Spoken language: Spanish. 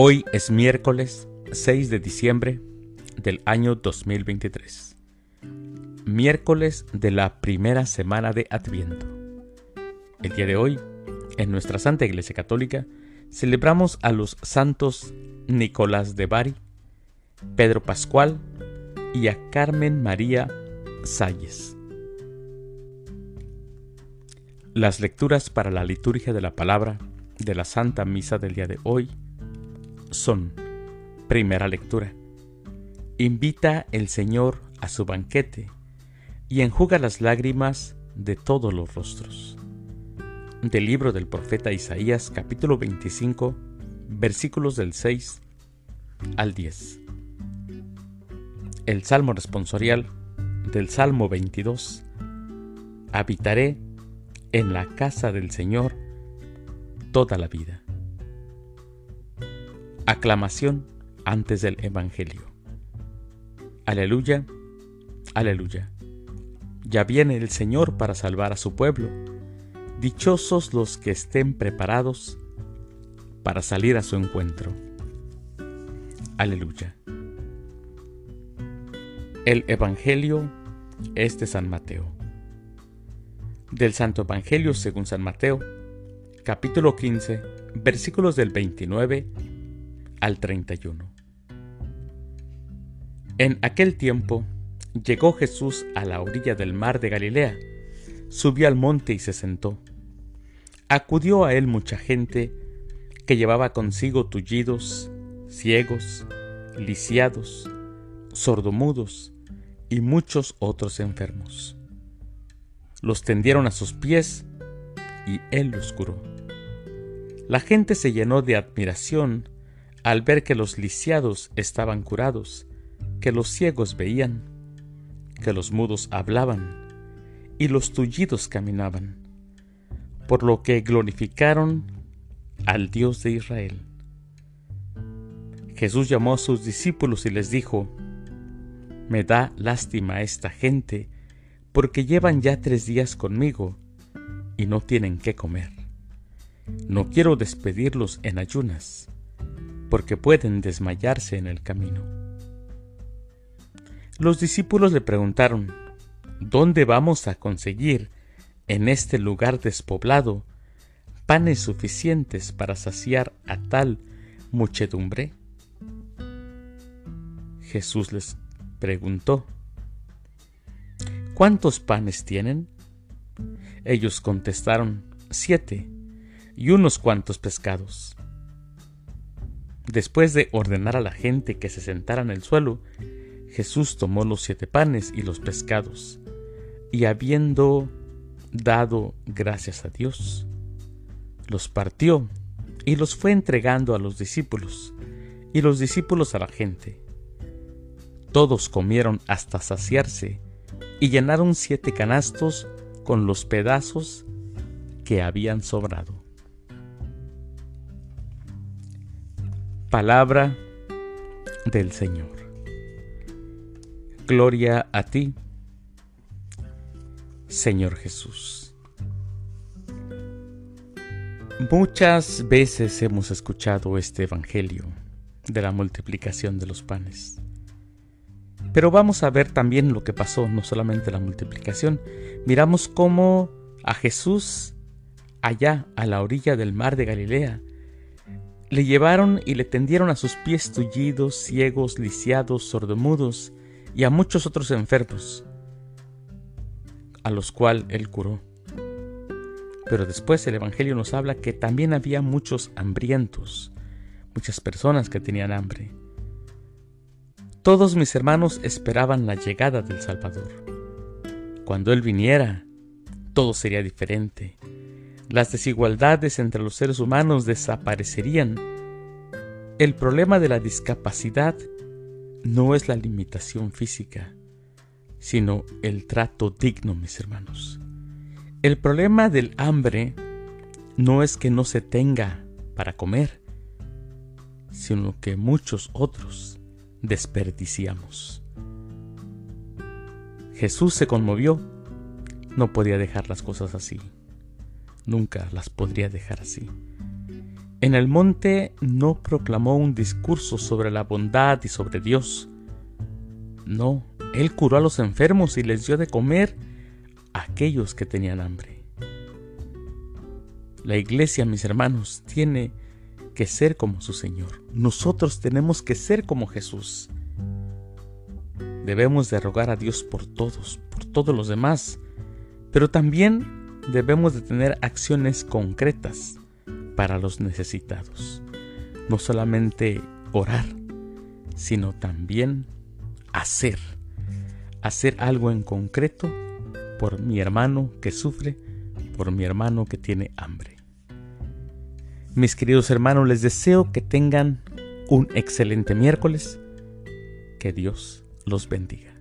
Hoy es miércoles 6 de diciembre del año 2023. Miércoles de la primera semana de Adviento. El día de hoy, en nuestra Santa Iglesia Católica, celebramos a los santos Nicolás de Bari, Pedro Pascual y a Carmen María Salles. Las lecturas para la liturgia de la palabra de la Santa Misa del día de hoy son, primera lectura, invita el Señor a su banquete y enjuga las lágrimas de todos los rostros. Del libro del profeta Isaías capítulo 25 versículos del 6 al 10. El Salmo responsorial del Salmo 22. Habitaré en la casa del Señor toda la vida. Aclamación antes del Evangelio. Aleluya, aleluya. Ya viene el Señor para salvar a su pueblo. Dichosos los que estén preparados para salir a su encuentro. Aleluya. El Evangelio es de San Mateo. Del Santo Evangelio según San Mateo, capítulo 15, versículos del 29 al 31. En aquel tiempo llegó Jesús a la orilla del mar de Galilea, subió al monte y se sentó. Acudió a él mucha gente que llevaba consigo tullidos, ciegos, lisiados, sordomudos y muchos otros enfermos. Los tendieron a sus pies y él los curó. La gente se llenó de admiración al ver que los lisiados estaban curados, que los ciegos veían, que los mudos hablaban y los tullidos caminaban, por lo que glorificaron al Dios de Israel. Jesús llamó a sus discípulos y les dijo, Me da lástima esta gente, porque llevan ya tres días conmigo y no tienen qué comer. No quiero despedirlos en ayunas, porque pueden desmayarse en el camino. Los discípulos le preguntaron, ¿dónde vamos a conseguir en este lugar despoblado panes suficientes para saciar a tal muchedumbre? Jesús les preguntó, ¿cuántos panes tienen? Ellos contestaron, siete, y unos cuantos pescados. Después de ordenar a la gente que se sentara en el suelo, Jesús tomó los siete panes y los pescados, y habiendo dado gracias a Dios, los partió y los fue entregando a los discípulos, y los discípulos a la gente. Todos comieron hasta saciarse, y llenaron siete canastos con los pedazos que habían sobrado. Palabra del Señor. Gloria a ti, Señor Jesús. Muchas veces hemos escuchado este Evangelio de la multiplicación de los panes. Pero vamos a ver también lo que pasó, no solamente la multiplicación. Miramos cómo a Jesús, allá a la orilla del mar de Galilea, le llevaron y le tendieron a sus pies tullidos, ciegos, lisiados, sordomudos y a muchos otros enfermos, a los cuales él curó. Pero después el Evangelio nos habla que también había muchos hambrientos, muchas personas que tenían hambre. Todos mis hermanos esperaban la llegada del Salvador. Cuando Él viniera, todo sería diferente. Las desigualdades entre los seres humanos desaparecerían. El problema de la discapacidad no es la limitación física, sino el trato digno, mis hermanos. El problema del hambre no es que no se tenga para comer, sino que muchos otros desperdiciamos. Jesús se conmovió, no podía dejar las cosas así, nunca las podría dejar así. En el monte no proclamó un discurso sobre la bondad y sobre Dios. No, él curó a los enfermos y les dio de comer a aquellos que tenían hambre. La iglesia, mis hermanos, tiene que ser como su Señor. Nosotros tenemos que ser como Jesús. Debemos de rogar a Dios por todos, por todos los demás, pero también debemos de tener acciones concretas para los necesitados. No solamente orar, sino también hacer. Hacer algo en concreto por mi hermano que sufre, por mi hermano que tiene hambre. Mis queridos hermanos, les deseo que tengan un excelente miércoles. Que Dios los bendiga.